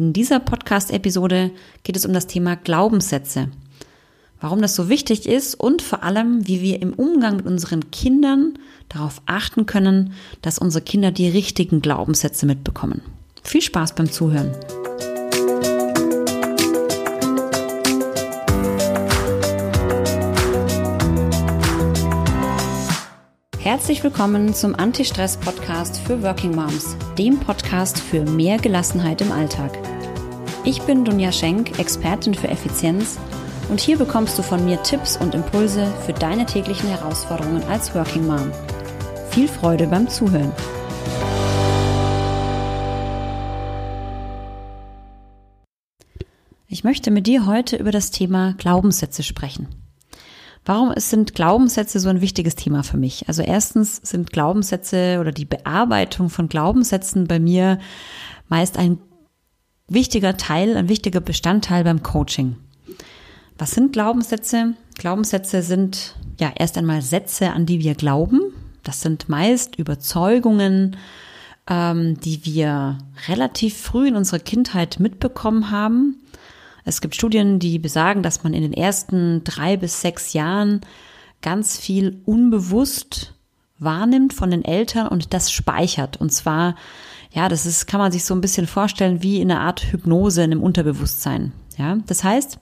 In dieser Podcast-Episode geht es um das Thema Glaubenssätze. Warum das so wichtig ist und vor allem, wie wir im Umgang mit unseren Kindern darauf achten können, dass unsere Kinder die richtigen Glaubenssätze mitbekommen. Viel Spaß beim Zuhören. Herzlich willkommen zum Anti-Stress-Podcast für Working Moms, dem Podcast für mehr Gelassenheit im Alltag. Ich bin Dunja Schenk, Expertin für Effizienz und hier bekommst du von mir Tipps und Impulse für deine täglichen Herausforderungen als Working Mom. Viel Freude beim Zuhören. Ich möchte mit dir heute über das Thema Glaubenssätze sprechen. Warum sind Glaubenssätze so ein wichtiges Thema für mich? Also erstens sind Glaubenssätze oder die Bearbeitung von Glaubenssätzen bei mir meist ein wichtiger Teil, ein wichtiger Bestandteil beim Coaching. Was sind Glaubenssätze? Glaubenssätze sind ja erst einmal Sätze, an die wir glauben. Das sind meist Überzeugungen, ähm, die wir relativ früh in unserer Kindheit mitbekommen haben es gibt Studien, die besagen, dass man in den ersten drei bis sechs Jahren ganz viel unbewusst wahrnimmt von den Eltern und das speichert. Und zwar, ja, das ist, kann man sich so ein bisschen vorstellen wie in einer Art Hypnose in einem Unterbewusstsein. Ja, das heißt,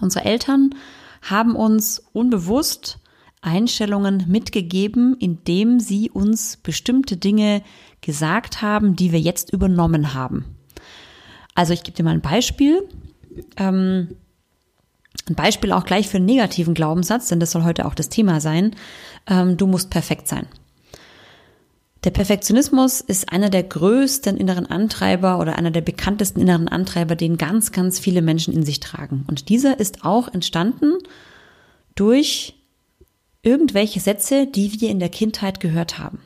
unsere Eltern haben uns unbewusst Einstellungen mitgegeben, indem sie uns bestimmte Dinge gesagt haben, die wir jetzt übernommen haben. Also ich gebe dir mal ein Beispiel. Ähm, ein Beispiel auch gleich für einen negativen Glaubenssatz, denn das soll heute auch das Thema sein. Ähm, du musst perfekt sein. Der Perfektionismus ist einer der größten inneren Antreiber oder einer der bekanntesten inneren Antreiber, den ganz, ganz viele Menschen in sich tragen. Und dieser ist auch entstanden durch irgendwelche Sätze, die wir in der Kindheit gehört haben.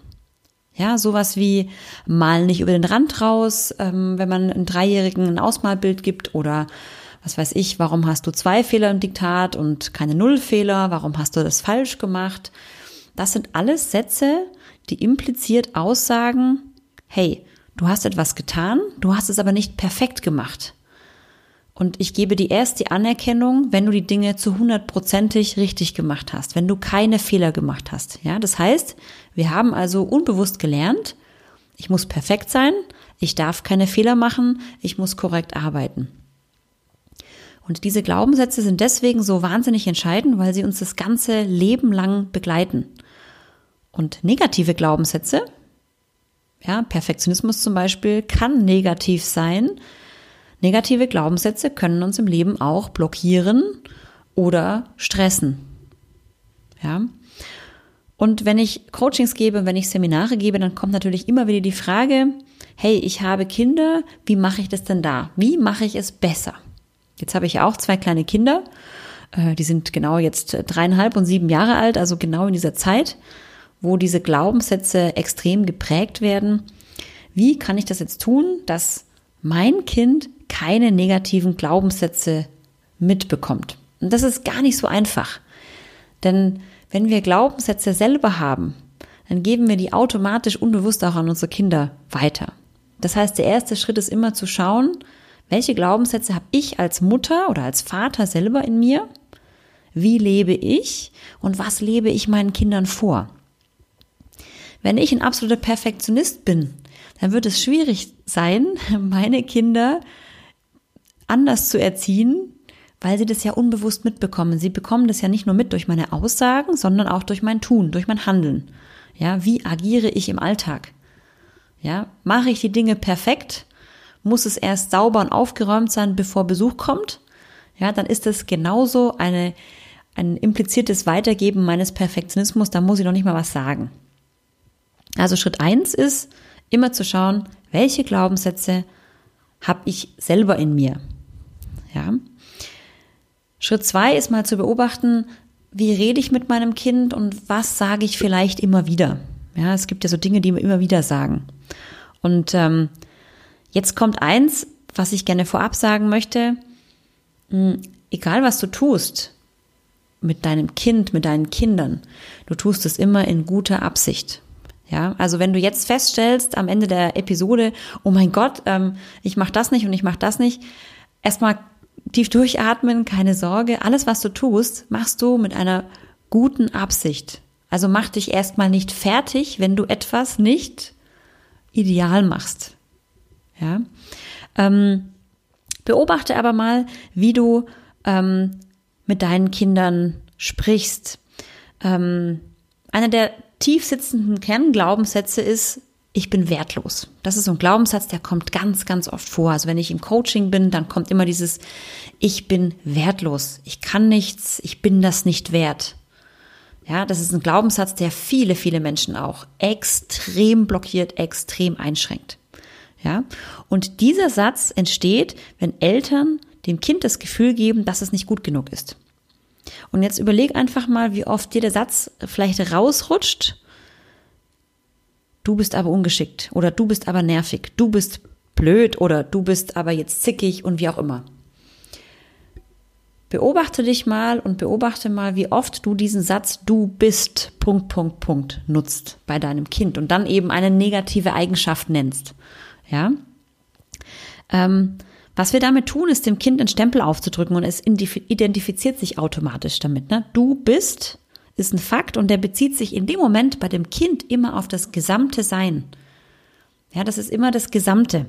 Ja, sowas wie mal nicht über den Rand raus, ähm, wenn man einem Dreijährigen ein Ausmalbild gibt oder was weiß ich, warum hast du zwei Fehler im Diktat und keine Nullfehler, warum hast du das falsch gemacht? Das sind alles Sätze, die impliziert aussagen, hey, du hast etwas getan, du hast es aber nicht perfekt gemacht. Und ich gebe dir erst die Anerkennung, wenn du die Dinge zu hundertprozentig richtig gemacht hast, wenn du keine Fehler gemacht hast. Ja, das heißt, wir haben also unbewusst gelernt, ich muss perfekt sein, ich darf keine Fehler machen, ich muss korrekt arbeiten. Und diese Glaubenssätze sind deswegen so wahnsinnig entscheidend, weil sie uns das ganze Leben lang begleiten. Und negative Glaubenssätze, ja, Perfektionismus zum Beispiel, kann negativ sein, Negative Glaubenssätze können uns im Leben auch blockieren oder stressen. Ja. Und wenn ich Coachings gebe, wenn ich Seminare gebe, dann kommt natürlich immer wieder die Frage, hey, ich habe Kinder, wie mache ich das denn da? Wie mache ich es besser? Jetzt habe ich auch zwei kleine Kinder, äh, die sind genau jetzt dreieinhalb und sieben Jahre alt, also genau in dieser Zeit, wo diese Glaubenssätze extrem geprägt werden. Wie kann ich das jetzt tun, dass mein Kind keine negativen Glaubenssätze mitbekommt. Und das ist gar nicht so einfach. Denn wenn wir Glaubenssätze selber haben, dann geben wir die automatisch unbewusst auch an unsere Kinder weiter. Das heißt, der erste Schritt ist immer zu schauen, welche Glaubenssätze habe ich als Mutter oder als Vater selber in mir? Wie lebe ich und was lebe ich meinen Kindern vor? Wenn ich ein absoluter Perfektionist bin, dann wird es schwierig sein, meine Kinder anders zu erziehen, weil sie das ja unbewusst mitbekommen. Sie bekommen das ja nicht nur mit durch meine Aussagen, sondern auch durch mein Tun, durch mein Handeln. Ja, wie agiere ich im Alltag? Ja, mache ich die Dinge perfekt? Muss es erst sauber und aufgeräumt sein, bevor Besuch kommt? Ja, dann ist es genauso eine, ein impliziertes Weitergeben meines Perfektionismus, da muss ich noch nicht mal was sagen. Also Schritt eins ist, immer zu schauen, welche Glaubenssätze habe ich selber in mir. Ja. Schritt zwei ist mal zu beobachten, wie rede ich mit meinem Kind und was sage ich vielleicht immer wieder. Ja, es gibt ja so Dinge, die wir immer wieder sagen. Und ähm, jetzt kommt eins, was ich gerne vorab sagen möchte. Hm, egal was du tust mit deinem Kind, mit deinen Kindern, du tust es immer in guter Absicht. Ja, also wenn du jetzt feststellst am Ende der Episode, oh mein Gott, ähm, ich mache das nicht und ich mache das nicht, erstmal tief durchatmen, keine Sorge. Alles, was du tust, machst du mit einer guten Absicht. Also mach dich erstmal nicht fertig, wenn du etwas nicht ideal machst. Ja. Ähm, beobachte aber mal, wie du ähm, mit deinen Kindern sprichst. Ähm, einer der tief sitzenden Kernglaubenssätze ist, ich bin wertlos. Das ist so ein Glaubenssatz, der kommt ganz, ganz oft vor. Also wenn ich im Coaching bin, dann kommt immer dieses, ich bin wertlos. Ich kann nichts, ich bin das nicht wert. Ja, das ist ein Glaubenssatz, der viele, viele Menschen auch extrem blockiert, extrem einschränkt. Ja, und dieser Satz entsteht, wenn Eltern dem Kind das Gefühl geben, dass es nicht gut genug ist. Und jetzt überleg einfach mal, wie oft dir der Satz vielleicht rausrutscht du bist aber ungeschickt oder du bist aber nervig, du bist blöd oder du bist aber jetzt zickig und wie auch immer. Beobachte dich mal und beobachte mal, wie oft du diesen Satz du bist Punkt Punkt Punkt nutzt bei deinem Kind und dann eben eine negative Eigenschaft nennst. Ja. Ähm, was wir damit tun, ist dem Kind einen Stempel aufzudrücken und es identifiziert sich automatisch damit. Ne? Du bist ist ein Fakt und der bezieht sich in dem Moment bei dem Kind immer auf das gesamte Sein. Ja, das ist immer das Gesamte.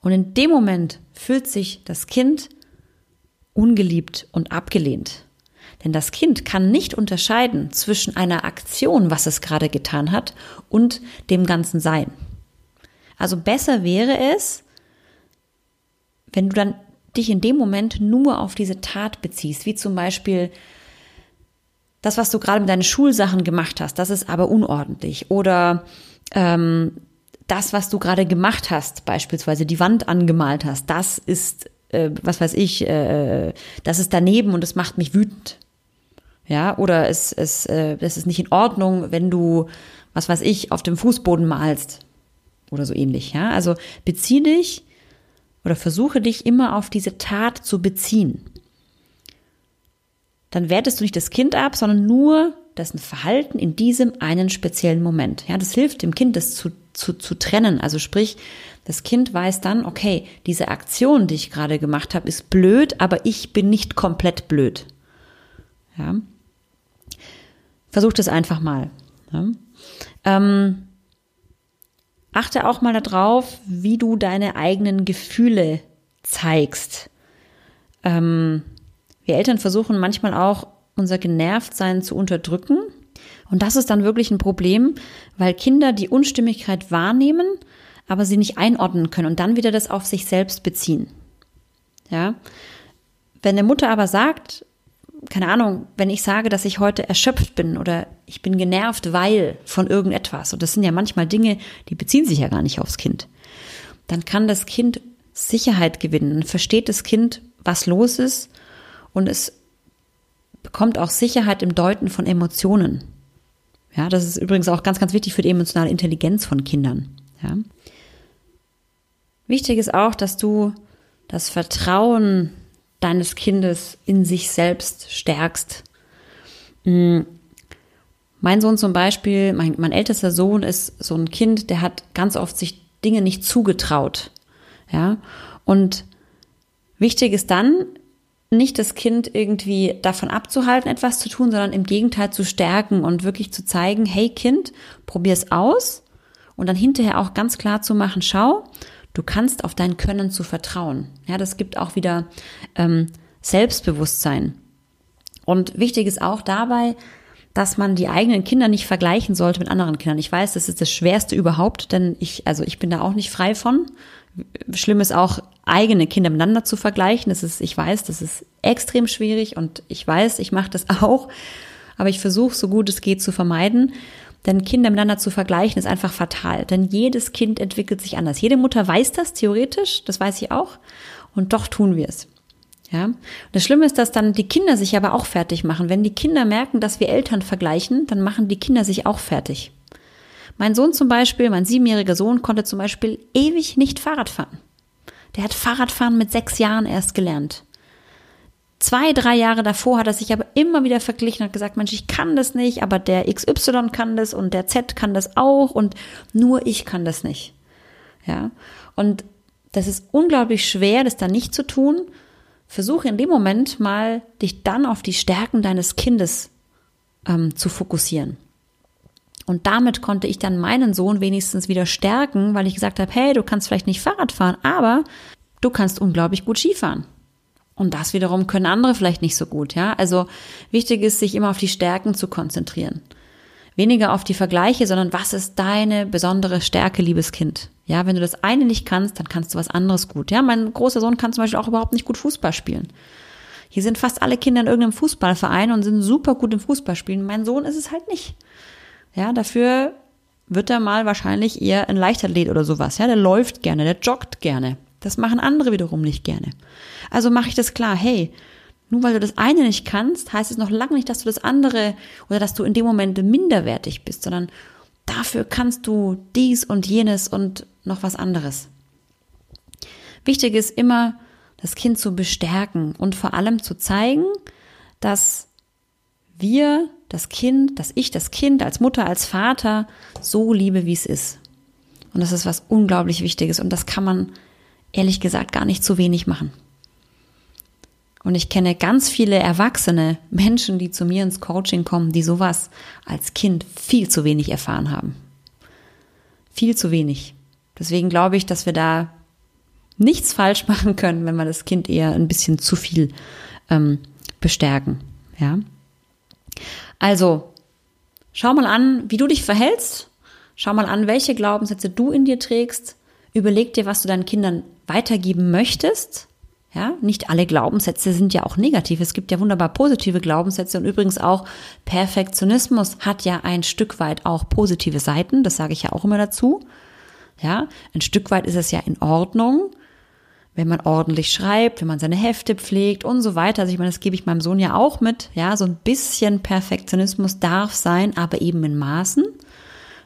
Und in dem Moment fühlt sich das Kind ungeliebt und abgelehnt. Denn das Kind kann nicht unterscheiden zwischen einer Aktion, was es gerade getan hat, und dem ganzen Sein. Also besser wäre es, wenn du dann dich in dem Moment nur auf diese Tat beziehst, wie zum Beispiel das, was du gerade mit deinen Schulsachen gemacht hast, das ist aber unordentlich. Oder ähm, das, was du gerade gemacht hast, beispielsweise die Wand angemalt hast, das ist, äh, was weiß ich, äh, das ist daneben und es macht mich wütend. Ja, oder es, es, äh, es ist nicht in Ordnung, wenn du, was weiß ich, auf dem Fußboden malst. Oder so ähnlich. Ja, also bezieh dich oder versuche dich immer auf diese Tat zu beziehen dann wertest du nicht das Kind ab, sondern nur dessen Verhalten in diesem einen speziellen Moment. Ja, das hilft dem Kind, das zu, zu, zu trennen. Also sprich, das Kind weiß dann, okay, diese Aktion, die ich gerade gemacht habe, ist blöd, aber ich bin nicht komplett blöd. Ja. Versuch das einfach mal. Ja. Ähm, achte auch mal darauf, wie du deine eigenen Gefühle zeigst. Ähm, wir Eltern versuchen manchmal auch, unser Genervtsein zu unterdrücken. Und das ist dann wirklich ein Problem, weil Kinder die Unstimmigkeit wahrnehmen, aber sie nicht einordnen können und dann wieder das auf sich selbst beziehen. Ja. Wenn eine Mutter aber sagt, keine Ahnung, wenn ich sage, dass ich heute erschöpft bin oder ich bin genervt, weil von irgendetwas, und das sind ja manchmal Dinge, die beziehen sich ja gar nicht aufs Kind, dann kann das Kind Sicherheit gewinnen, versteht das Kind, was los ist und es bekommt auch Sicherheit im Deuten von Emotionen. Ja, das ist übrigens auch ganz, ganz wichtig für die emotionale Intelligenz von Kindern. Ja. Wichtig ist auch, dass du das Vertrauen deines Kindes in sich selbst stärkst. Hm. Mein Sohn zum Beispiel, mein, mein ältester Sohn ist so ein Kind, der hat ganz oft sich Dinge nicht zugetraut. Ja, und wichtig ist dann, nicht das Kind irgendwie davon abzuhalten, etwas zu tun, sondern im Gegenteil zu stärken und wirklich zu zeigen, hey Kind, probier's aus und dann hinterher auch ganz klar zu machen, schau, du kannst auf dein Können zu vertrauen. Ja, das gibt auch wieder ähm, Selbstbewusstsein. Und wichtig ist auch dabei, dass man die eigenen Kinder nicht vergleichen sollte mit anderen Kindern. Ich weiß, das ist das Schwerste überhaupt, denn ich, also ich bin da auch nicht frei von. Schlimm ist auch, eigene Kinder miteinander zu vergleichen. Das ist, ich weiß, das ist extrem schwierig und ich weiß, ich mache das auch. Aber ich versuche, so gut es geht, zu vermeiden. Denn Kinder miteinander zu vergleichen ist einfach fatal. Denn jedes Kind entwickelt sich anders. Jede Mutter weiß das theoretisch, das weiß ich auch. Und doch tun wir es. Ja. Und das Schlimme ist, dass dann die Kinder sich aber auch fertig machen. Wenn die Kinder merken, dass wir Eltern vergleichen, dann machen die Kinder sich auch fertig. Mein Sohn zum Beispiel, mein siebenjähriger Sohn, konnte zum Beispiel ewig nicht Fahrrad fahren. Der hat Fahrradfahren mit sechs Jahren erst gelernt. Zwei, drei Jahre davor hat er sich aber immer wieder verglichen und gesagt, Mensch, ich kann das nicht, aber der XY kann das und der Z kann das auch und nur ich kann das nicht. Ja. Und das ist unglaublich schwer, das dann nicht zu tun. Versuche in dem Moment mal, dich dann auf die Stärken deines Kindes ähm, zu fokussieren. Und damit konnte ich dann meinen Sohn wenigstens wieder stärken, weil ich gesagt habe, hey, du kannst vielleicht nicht Fahrrad fahren, aber du kannst unglaublich gut Skifahren. Und das wiederum können andere vielleicht nicht so gut, ja. Also wichtig ist, sich immer auf die Stärken zu konzentrieren. Weniger auf die Vergleiche, sondern was ist deine besondere Stärke, liebes Kind? Ja, wenn du das eine nicht kannst, dann kannst du was anderes gut. Ja, mein großer Sohn kann zum Beispiel auch überhaupt nicht gut Fußball spielen. Hier sind fast alle Kinder in irgendeinem Fußballverein und sind super gut im Fußballspielen. Mein Sohn ist es halt nicht. Ja, dafür wird er mal wahrscheinlich eher ein Leichtathlet oder sowas. Ja, der läuft gerne, der joggt gerne. Das machen andere wiederum nicht gerne. Also mache ich das klar, hey, nur weil du das eine nicht kannst, heißt es noch lange nicht, dass du das andere oder dass du in dem Moment minderwertig bist, sondern dafür kannst du dies und jenes und noch was anderes. Wichtig ist immer, das Kind zu bestärken und vor allem zu zeigen, dass wir das Kind, dass ich das Kind als Mutter, als Vater so liebe, wie es ist. Und das ist was unglaublich Wichtiges und das kann man ehrlich gesagt gar nicht zu wenig machen. Und ich kenne ganz viele erwachsene Menschen, die zu mir ins Coaching kommen, die sowas als Kind viel zu wenig erfahren haben. Viel zu wenig. Deswegen glaube ich, dass wir da nichts falsch machen können, wenn wir das Kind eher ein bisschen zu viel ähm, bestärken. Ja. Also, schau mal an, wie du dich verhältst. Schau mal an, welche Glaubenssätze du in dir trägst. Überleg dir, was du deinen Kindern weitergeben möchtest. Ja, nicht alle Glaubenssätze sind ja auch negativ. Es gibt ja wunderbar positive Glaubenssätze und übrigens auch Perfektionismus hat ja ein Stück weit auch positive Seiten. Das sage ich ja auch immer dazu. Ja, ein Stück weit ist es ja in Ordnung, wenn man ordentlich schreibt, wenn man seine Hefte pflegt und so weiter. Also ich meine, das gebe ich meinem Sohn ja auch mit. Ja, so ein bisschen Perfektionismus darf sein, aber eben in Maßen.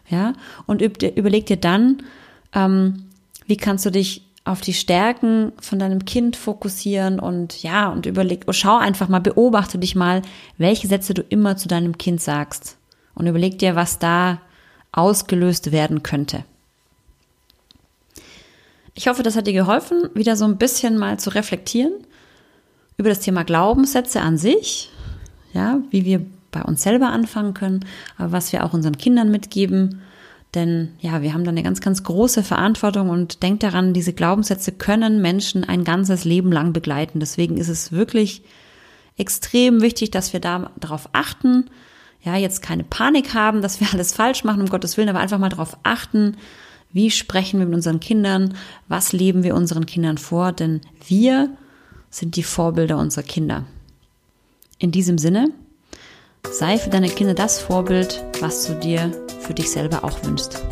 Ja, und überleg dir dann, ähm, wie kannst du dich auf die Stärken von deinem Kind fokussieren und ja, und überleg, schau einfach mal, beobachte dich mal, welche Sätze du immer zu deinem Kind sagst und überleg dir, was da ausgelöst werden könnte. Ich hoffe, das hat dir geholfen, wieder so ein bisschen mal zu reflektieren über das Thema Glaubenssätze an sich, ja, wie wir bei uns selber anfangen können, aber was wir auch unseren Kindern mitgeben. Denn ja, wir haben da eine ganz, ganz große Verantwortung und denkt daran, diese Glaubenssätze können Menschen ein ganzes Leben lang begleiten. Deswegen ist es wirklich extrem wichtig, dass wir da darauf achten. Ja, jetzt keine Panik haben, dass wir alles falsch machen, um Gottes Willen, aber einfach mal darauf achten, wie sprechen wir mit unseren Kindern? Was leben wir unseren Kindern vor? Denn wir sind die Vorbilder unserer Kinder. In diesem Sinne, sei für deine Kinder das Vorbild, was du dir für dich selber auch wünschst.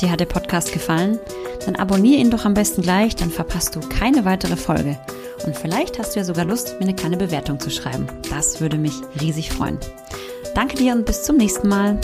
Dir hat der Podcast gefallen? Dann abonniere ihn doch am besten gleich, dann verpasst du keine weitere Folge. Und vielleicht hast du ja sogar Lust, mir eine kleine Bewertung zu schreiben. Das würde mich riesig freuen. Danke dir und bis zum nächsten Mal.